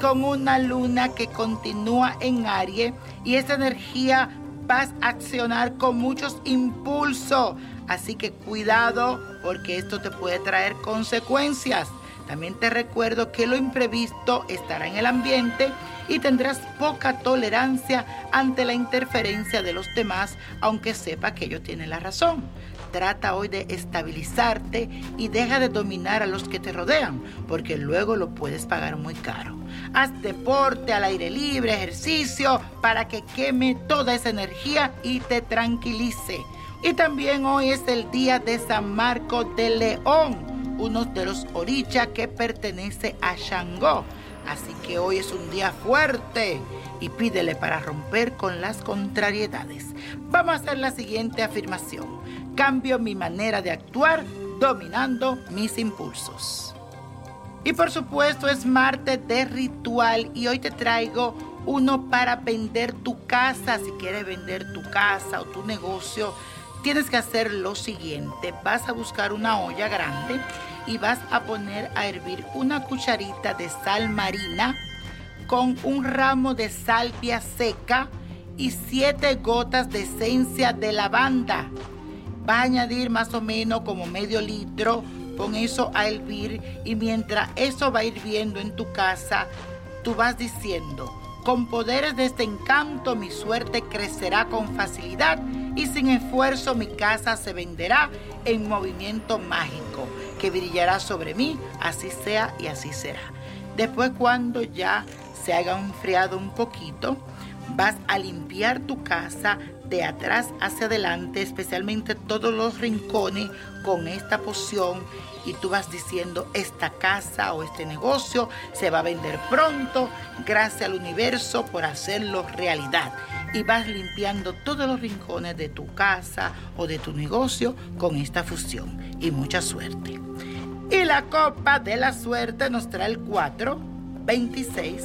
con una luna que continúa en Aries y esa energía vas a accionar con muchos impulsos. Así que cuidado porque esto te puede traer consecuencias. También te recuerdo que lo imprevisto estará en el ambiente y tendrás poca tolerancia ante la interferencia de los demás, aunque sepa que ellos tienen la razón. Trata hoy de estabilizarte y deja de dominar a los que te rodean, porque luego lo puedes pagar muy caro. Haz deporte al aire libre, ejercicio, para que queme toda esa energía y te tranquilice. Y también hoy es el día de San Marco de León uno de los orichas que pertenece a Shango. Así que hoy es un día fuerte y pídele para romper con las contrariedades. Vamos a hacer la siguiente afirmación. Cambio mi manera de actuar dominando mis impulsos. Y por supuesto es martes de ritual y hoy te traigo uno para vender tu casa. Si quieres vender tu casa o tu negocio, tienes que hacer lo siguiente. Vas a buscar una olla grande y vas a poner a hervir una cucharita de sal marina con un ramo de salvia seca y siete gotas de esencia de lavanda. Vas a añadir más o menos como medio litro, con eso a hervir y mientras eso va hirviendo en tu casa, tú vas diciendo, con poderes de este encanto mi suerte crecerá con facilidad y sin esfuerzo mi casa se venderá en movimiento mágico que brillará sobre mí, así sea y así será. Después cuando ya se haga enfriado un poquito, vas a limpiar tu casa de atrás hacia adelante, especialmente todos los rincones con esta poción y tú vas diciendo esta casa o este negocio se va a vender pronto, gracias al universo por hacerlo realidad. Y vas limpiando todos los rincones de tu casa o de tu negocio con esta fusión. Y mucha suerte. Y la copa de la suerte nos trae el 4, 26,